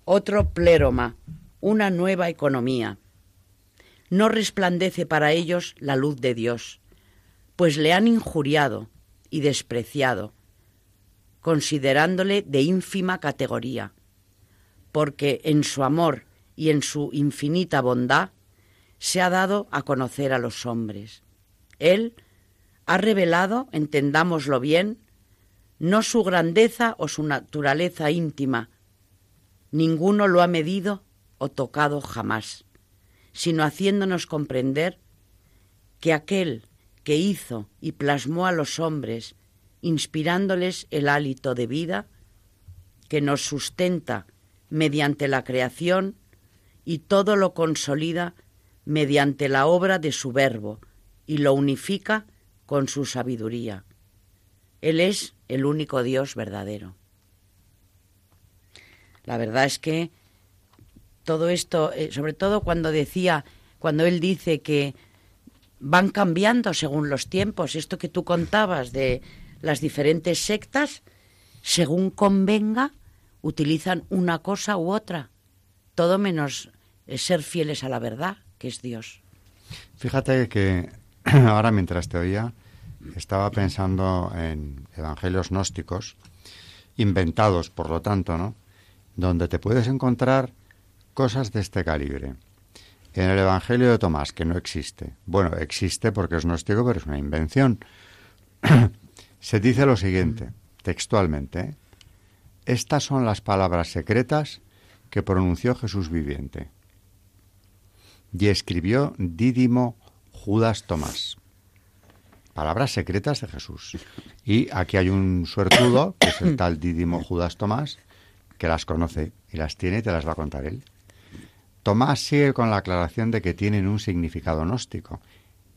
otro pléroma, una nueva economía. No resplandece para ellos la luz de Dios, pues le han injuriado y despreciado, considerándole de ínfima categoría, porque en su amor y en su infinita bondad se ha dado a conocer a los hombres. Él ha revelado, entendámoslo bien, no su grandeza o su naturaleza íntima, ninguno lo ha medido o tocado jamás, sino haciéndonos comprender que aquel que hizo y plasmó a los hombres, inspirándoles el hálito de vida, que nos sustenta mediante la creación y todo lo consolida mediante la obra de su verbo y lo unifica con su sabiduría. Él es el único Dios verdadero. La verdad es que todo esto, eh, sobre todo cuando decía, cuando él dice que van cambiando según los tiempos, esto que tú contabas de las diferentes sectas, según convenga, utilizan una cosa u otra, todo menos eh, ser fieles a la verdad, que es Dios. Fíjate que ahora mientras te oía, estaba pensando en evangelios gnósticos, inventados, por lo tanto, ¿no? Donde te puedes encontrar cosas de este calibre. En el Evangelio de Tomás, que no existe. Bueno, existe porque es gnóstico, pero es una invención. Se dice lo siguiente, textualmente. ¿eh? Estas son las palabras secretas que pronunció Jesús viviente. Y escribió Dídimo Judas Tomás palabras secretas de Jesús. Y aquí hay un suertudo, que es el tal Dídimo Judas Tomás, que las conoce y las tiene y te las va a contar él. Tomás sigue con la aclaración de que tienen un significado gnóstico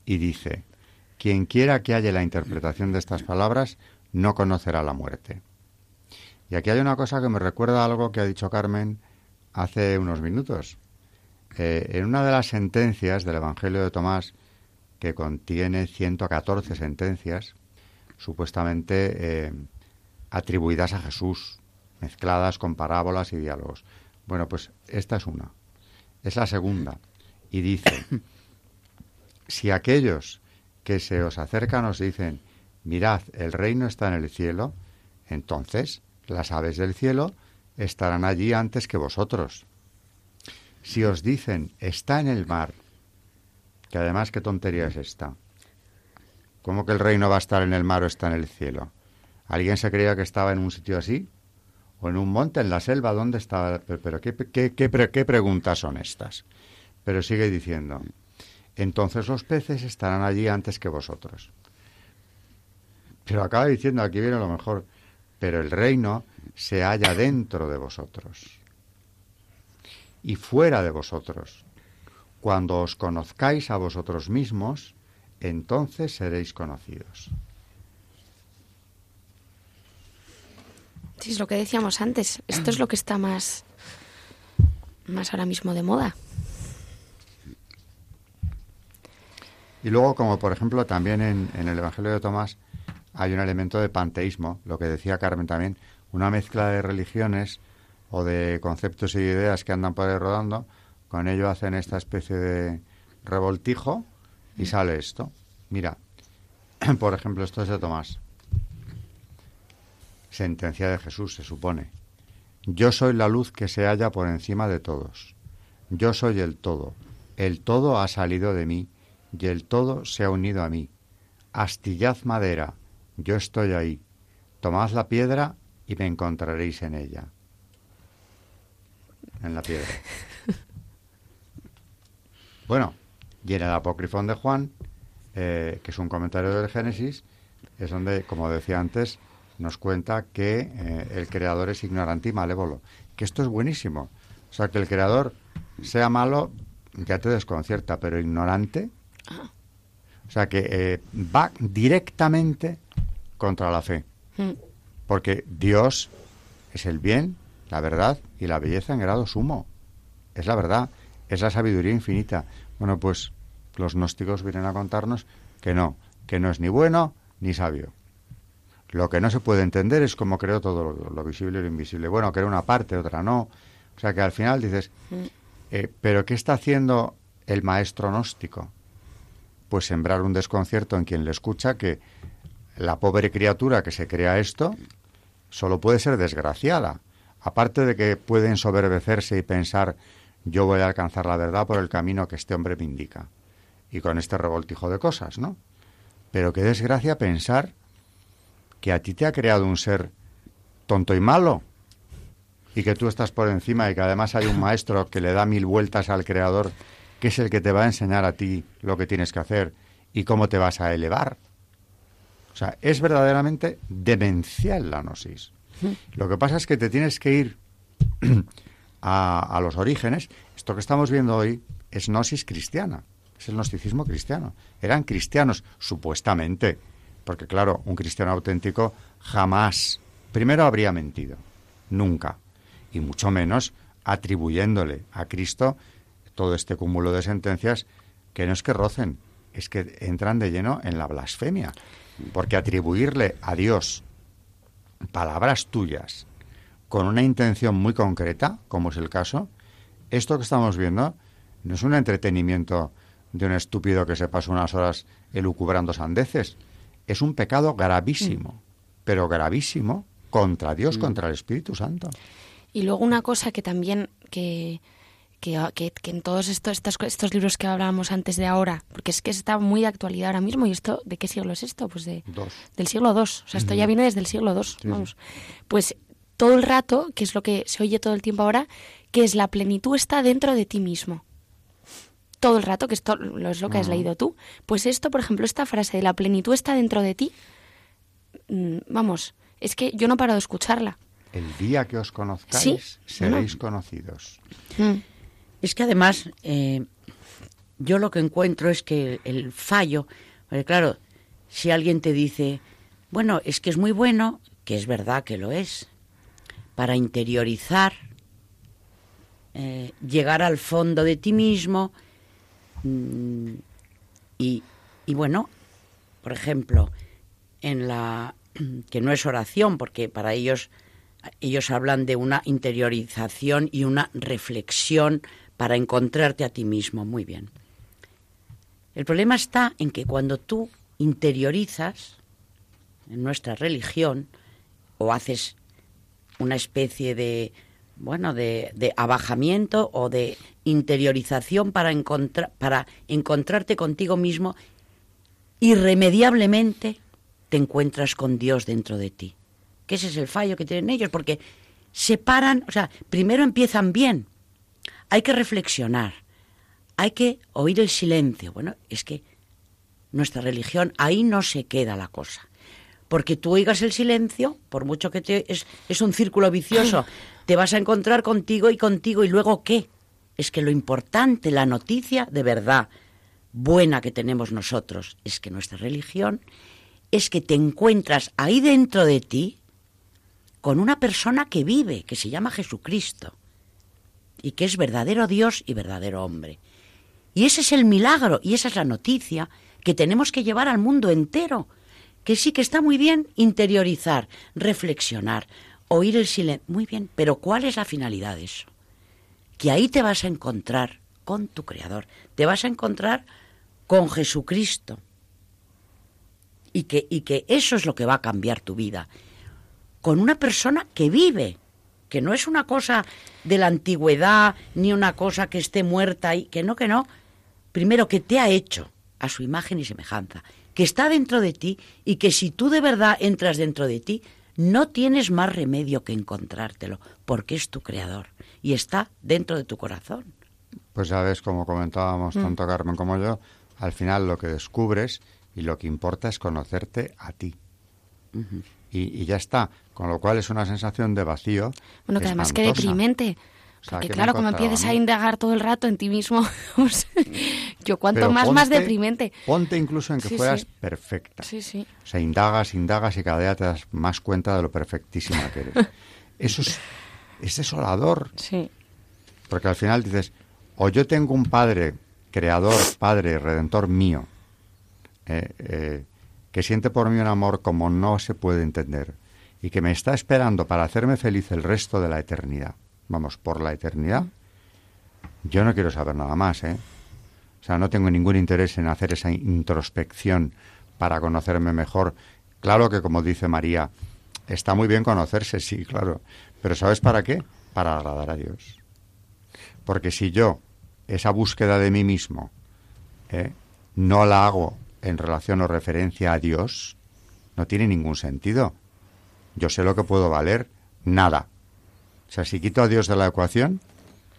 y dice, quien quiera que haya la interpretación de estas palabras no conocerá la muerte. Y aquí hay una cosa que me recuerda a algo que ha dicho Carmen hace unos minutos. Eh, en una de las sentencias del Evangelio de Tomás, que contiene 114 sentencias supuestamente eh, atribuidas a Jesús, mezcladas con parábolas y diálogos. Bueno, pues esta es una. Es la segunda. Y dice, si aquellos que se os acercan os dicen, mirad, el reino está en el cielo, entonces las aves del cielo estarán allí antes que vosotros. Si os dicen, está en el mar, que además, ¿qué tontería es esta? ¿Cómo que el reino va a estar en el mar o está en el cielo? ¿Alguien se creía que estaba en un sitio así? ¿O en un monte, en la selva? ¿Dónde estaba? Pero, ¿qué, qué, qué, preguntas son estas? Pero sigue diciendo, entonces los peces estarán allí antes que vosotros. Pero acaba diciendo, aquí viene lo mejor, pero el reino se halla dentro de vosotros y fuera de vosotros. Cuando os conozcáis a vosotros mismos, entonces seréis conocidos. Sí, es lo que decíamos antes. Esto es lo que está más, más ahora mismo de moda. Y luego, como por ejemplo también en, en, el Evangelio de Tomás hay un elemento de panteísmo, lo que decía Carmen también, una mezcla de religiones o de conceptos y ideas que andan por ahí rodando, con ello hacen esta especie de revoltijo y sale esto. Mira, por ejemplo, esto es de Tomás. Sentencia de Jesús, se supone. Yo soy la luz que se halla por encima de todos. Yo soy el todo. El todo ha salido de mí y el todo se ha unido a mí. Astillad madera, yo estoy ahí. Tomad la piedra y me encontraréis en ella. En la piedra. Bueno, y en el apócrifón de Juan, eh, que es un comentario del Génesis, es donde, como decía antes, nos cuenta que eh, el creador es ignorante y malévolo. Que esto es buenísimo. O sea, que el creador sea malo, ya te desconcierta, pero ignorante. O sea, que eh, va directamente contra la fe. Hmm. Porque Dios es el bien, la verdad y la belleza en grado sumo. es la verdad, es la sabiduría infinita. Bueno, pues los gnósticos vienen a contarnos que no, que no es ni bueno ni sabio. Lo que no se puede entender es cómo creó todo lo, visible y lo invisible. Bueno, creó una parte, otra no. O sea que al final dices, mm. eh, ¿pero qué está haciendo el maestro gnóstico? Pues sembrar un desconcierto en quien le escucha que la pobre criatura que se crea esto solo puede ser desgraciada. Aparte de que puede ensoberbecerse y pensar yo voy a alcanzar la verdad por el camino que este hombre me indica. Y con este revoltijo de cosas, ¿no? Pero qué desgracia pensar que a ti te ha creado un ser tonto y malo y que tú estás por encima y que además hay un maestro que le da mil vueltas al creador que es el que te va a enseñar a ti lo que tienes que hacer y cómo te vas a elevar. O sea, es verdaderamente demencial la gnosis. Lo que pasa es que te tienes que ir a, los orígenes. Esto que estamos viendo hoy es gnosis cristiana, es el gnosticismo cristiano. Eran cristianos, supuestamente, porque claro, un cristiano auténtico jamás, primero habría mentido, nunca, y mucho menos atribuyéndole a Cristo todo este cúmulo de sentencias que no es que rocen, es que entran de lleno en la blasfemia. Porque atribuirle a Dios palabras tuyas con una intención muy concreta, como es el caso, esto que estamos viendo no es un entretenimiento de un estúpido que se pasa unas horas elucubrando sandeces. Es un pecado gravísimo, mm. pero gravísimo contra Dios, mm. contra el Espíritu Santo. Y luego una cosa que también que, que, que, en todos estos, estos, estos, libros que hablábamos antes de ahora, porque es que está muy de actualidad ahora mismo, y esto, ¿de qué siglo es esto? Pues de, del siglo II, o sea, esto ya viene desde el siglo II, vamos. Pues todo el rato, que es lo que se oye todo el tiempo ahora, que es la plenitud está dentro de ti mismo. Todo el rato, que esto es lo que has leído tú. Pues esto, por ejemplo, esta frase de la plenitud está dentro de ti, mm, vamos, es que yo no paro de escucharla. El día que os conozcáis, seréis conocidos. Mm. Es que además, eh, yo lo que encuentro es que el fallo, porque claro, si alguien te dice, bueno, es que es muy bueno, que es verdad que lo es, para interiorizar, eh, llegar al fondo de ti mismo mm, y, y bueno, por ejemplo, en la que no es oración, porque para ellos ellos hablan de una interiorización y una reflexión para encontrarte a ti mismo. Muy bien. El problema está en que cuando tú interiorizas en nuestra religión o haces una especie de bueno de, de abajamiento o de interiorización para encontrar para encontrarte contigo mismo irremediablemente te encuentras con Dios dentro de ti que ese es el fallo que tienen ellos porque separan o sea primero empiezan bien hay que reflexionar, hay que oír el silencio. Bueno, es que nuestra religión ahí no se queda la cosa. Porque tú oigas el silencio, por mucho que te, es, es un círculo vicioso, te vas a encontrar contigo y contigo y luego qué. Es que lo importante, la noticia de verdad buena que tenemos nosotros, es que nuestra religión es que te encuentras ahí dentro de ti con una persona que vive, que se llama Jesucristo y que es verdadero Dios y verdadero hombre. Y ese es el milagro y esa es la noticia que tenemos que llevar al mundo entero. Que sí que está muy bien interiorizar, reflexionar, oír el silencio. Muy bien, pero ¿cuál es la finalidad de eso? Que ahí te vas a encontrar con tu Creador, te vas a encontrar con Jesucristo. Y que, y que eso es lo que va a cambiar tu vida. Con una persona que vive, que no es una cosa de la antigüedad ni una cosa que esté muerta y que no, que no. Primero que te ha hecho a su imagen y semejanza, que está dentro de ti y que si tú de verdad entras dentro de ti, no tienes más remedio que encontrártelo, porque es tu creador y está dentro de tu corazón. Pues sabes, como comentábamos mm. tanto Carmen como yo, al final lo que descubres y lo que importa es conocerte a ti y, ya está. Con lo cual es una sensación de vacío. Bueno, que además que deprimente. Porque claro, como empieces a indagar todo el rato en ti mismo, pues, yo cuanto más, más deprimente. Ponte incluso en que fueras perfecta. Sí, sí. O sea, indagas, indagas y cada día te das más cuenta de lo perfectísima que eres. Eso es, es desolador. Sí. Porque al final dices, o yo tengo un padre, creador, padre, redentor mío, eh, eh, que siente por mí un amor como no se puede entender y que me está esperando para hacerme feliz el resto de la eternidad, vamos, por la eternidad, yo no quiero saber nada más, ¿eh? O sea, no tengo ningún interés en hacer esa introspección para conocerme mejor. Claro que, como dice María, está muy bien conocerse, sí, claro. Pero ¿sabes para qué? Para agradar a Dios. Porque si yo esa búsqueda de mí mismo ¿eh? no la hago en relación o referencia a Dios, no tiene ningún sentido. Yo sé lo que puedo valer, nada. O sea, si quito a Dios de la ecuación,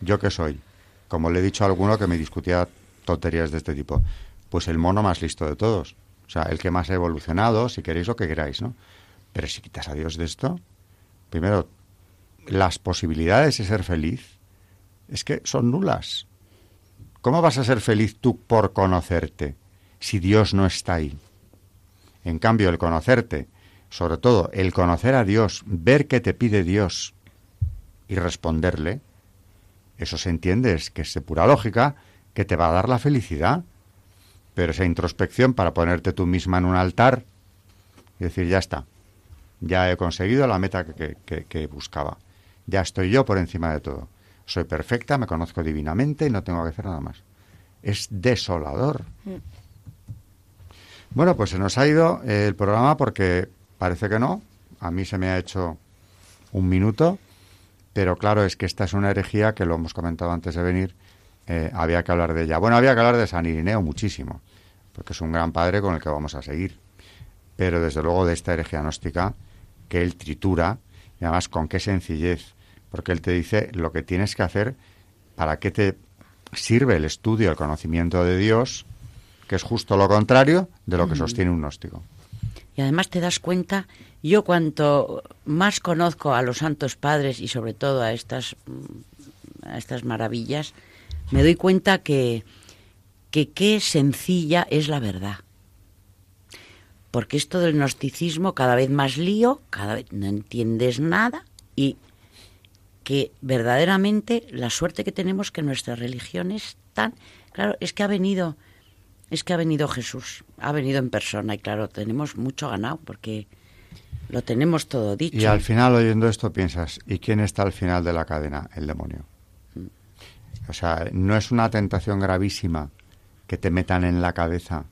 ¿yo qué soy? Como le he dicho a alguno que me discutía tonterías de este tipo, pues el mono más listo de todos. O sea, el que más ha evolucionado, si queréis lo que queráis, ¿no? Pero si quitas a Dios de esto, primero, las posibilidades de ser feliz es que son nulas. ¿Cómo vas a ser feliz tú por conocerte si Dios no está ahí? En cambio, el conocerte, sobre todo el conocer a Dios, ver qué te pide Dios y responderle, eso se entiende, es que es de pura lógica, que te va a dar la felicidad. Pero esa introspección para ponerte tú misma en un altar y decir, ya está, ya he conseguido la meta que, que buscaba, ya estoy yo por encima de todo soy perfecta, me conozco divinamente y no tengo que hacer nada más. Es desolador. Mm. Bueno, pues se nos ha ido el programa porque parece que no. A mí se me ha hecho un minuto, pero claro, es que esta es una herejía que lo hemos comentado antes de venir. Eh, había que hablar de ella. Bueno, había que hablar de San Irineo muchísimo, porque es un gran padre con el que vamos a seguir. Pero desde luego de esta herejía gnóstica, que él tritura, y además con qué sencillez porque él te dice lo que tienes que hacer para qué te sirve el estudio, el conocimiento de Dios, que es justo lo contrario de lo que sostiene un gnóstico. Y además te das cuenta, yo cuanto más conozco a los santos padres y sobre todo a estas, a estas maravillas, me doy cuenta que, que qué sencilla es la verdad. Porque esto del gnosticismo cada vez más lío, cada vez no entiendes nada y que verdaderamente la suerte que tenemos que nuestra religión es tan claro es que ha venido es que ha venido Jesús ha venido en persona y claro tenemos mucho ganado porque lo tenemos todo dicho. Y al final oyendo esto piensas y quién está al final de la cadena el demonio. O sea no es una tentación gravísima que te metan en la cabeza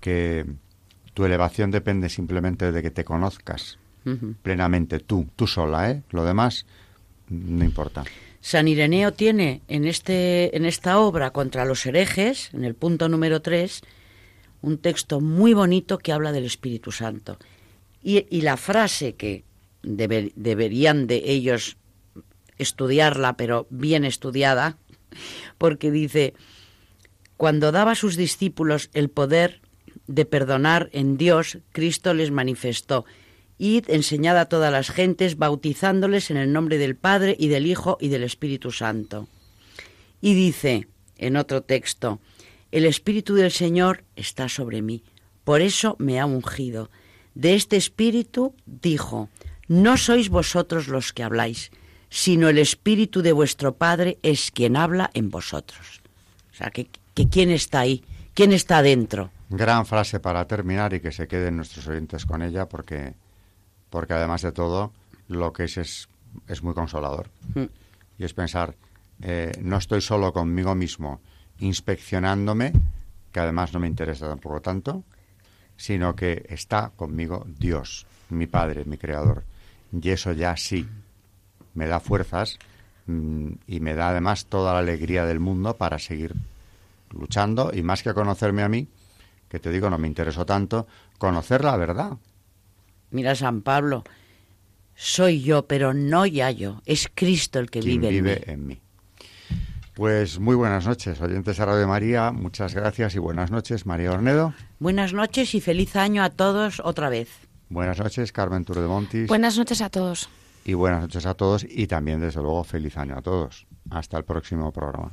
que tu elevación depende simplemente de que te conozcas plenamente tú tú sola eh lo demás no importa. San Ireneo tiene en, este, en esta obra contra los herejes, en el punto número 3, un texto muy bonito que habla del Espíritu Santo. Y, la frase que deberían de ellos estudiarla, pero bien estudiada, porque dice, cuando daba a sus discípulos el poder de perdonar en Dios, Cristo les manifestó Id, enseñad a todas las gentes, bautizándoles en el nombre del Padre y del Hijo y del Espíritu Santo. Y dice en otro texto, el Espíritu del Señor está sobre mí, por eso me ha ungido. De este Espíritu dijo, no sois vosotros los que habláis, sino el Espíritu de vuestro Padre es quien habla en vosotros. O sea, que, que quién está ahí, quién está dentro. Gran frase para terminar y que se queden nuestros oyentes con ella porque porque además de todo, lo que es es, es muy consolador. Mm. Y es pensar, eh, no estoy solo conmigo mismo inspeccionándome, que además no me interesa tampoco tanto, sino que está conmigo Dios, mi Padre, mi Creador. Y eso ya sí me da fuerzas mm, y me da además toda la alegría del mundo para seguir luchando y más que conocerme a mí, que te digo no me interesó tanto, conocer la verdad, Mira San Pablo, soy yo, pero no ya yo, es Cristo el que vive, en, mí. en mí. Pues muy buenas noches, oyentes de Radio María, muchas gracias y buenas noches, María Ornedo. Buenas noches y feliz año a todos otra vez. Buenas noches, Carmen Tour de Montis. Buenas noches a todos. Y buenas noches a todos y también, desde luego, feliz año a todos. Hasta el próximo programa.